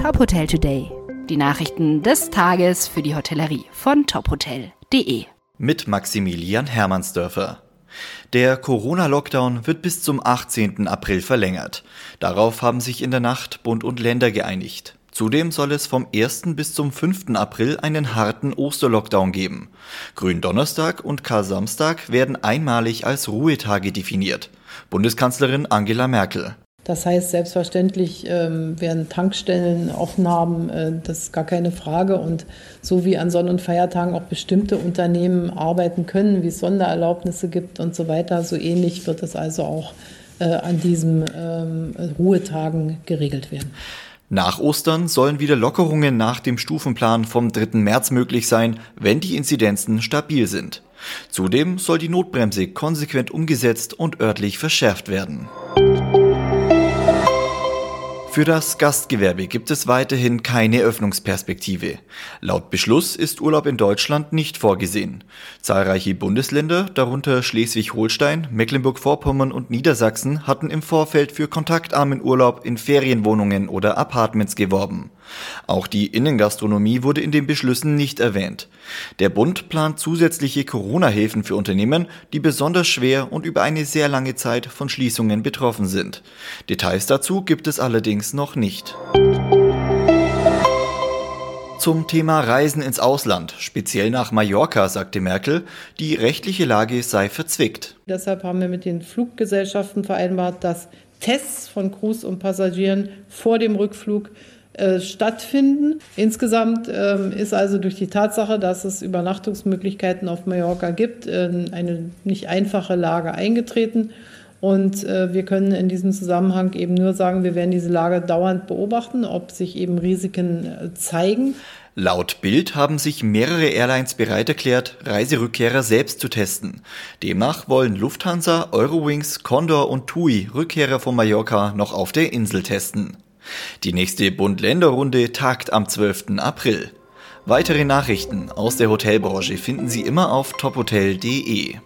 Top Hotel Today. Die Nachrichten des Tages für die Hotellerie von tophotel.de. Mit Maximilian Hermannsdörfer. Der Corona-Lockdown wird bis zum 18. April verlängert. Darauf haben sich in der Nacht Bund und Länder geeinigt. Zudem soll es vom 1. bis zum 5. April einen harten Osterlockdown geben. Gründonnerstag und Kar-Samstag werden einmalig als Ruhetage definiert. Bundeskanzlerin Angela Merkel. Das heißt, selbstverständlich ähm, werden Tankstellen offen haben, äh, das ist gar keine Frage. Und so wie an Sonn- und Feiertagen auch bestimmte Unternehmen arbeiten können, wie es Sondererlaubnisse gibt und so weiter, so ähnlich wird es also auch äh, an diesen ähm, Ruhetagen geregelt werden. Nach Ostern sollen wieder Lockerungen nach dem Stufenplan vom 3. März möglich sein, wenn die Inzidenzen stabil sind. Zudem soll die Notbremse konsequent umgesetzt und örtlich verschärft werden. Für das Gastgewerbe gibt es weiterhin keine Öffnungsperspektive. Laut Beschluss ist Urlaub in Deutschland nicht vorgesehen. Zahlreiche Bundesländer, darunter Schleswig-Holstein, Mecklenburg-Vorpommern und Niedersachsen, hatten im Vorfeld für kontaktarmen Urlaub in Ferienwohnungen oder Apartments geworben. Auch die Innengastronomie wurde in den Beschlüssen nicht erwähnt. Der Bund plant zusätzliche Corona-Hilfen für Unternehmen, die besonders schwer und über eine sehr lange Zeit von Schließungen betroffen sind. Details dazu gibt es allerdings noch nicht. Zum Thema Reisen ins Ausland, speziell nach Mallorca, sagte Merkel, die rechtliche Lage sei verzwickt. Deshalb haben wir mit den Fluggesellschaften vereinbart, dass Tests von Crews und Passagieren vor dem Rückflug äh, stattfinden. Insgesamt ähm, ist also durch die Tatsache, dass es Übernachtungsmöglichkeiten auf Mallorca gibt, äh, eine nicht einfache Lage eingetreten. Und äh, wir können in diesem Zusammenhang eben nur sagen, wir werden diese Lage dauernd beobachten, ob sich eben Risiken äh, zeigen. Laut Bild haben sich mehrere Airlines bereit erklärt, Reiserückkehrer selbst zu testen. Demnach wollen Lufthansa, Eurowings, Condor und TUI Rückkehrer von Mallorca noch auf der Insel testen. Die nächste Bund-Länder-Runde tagt am 12. April. Weitere Nachrichten aus der Hotelbranche finden Sie immer auf tophotel.de.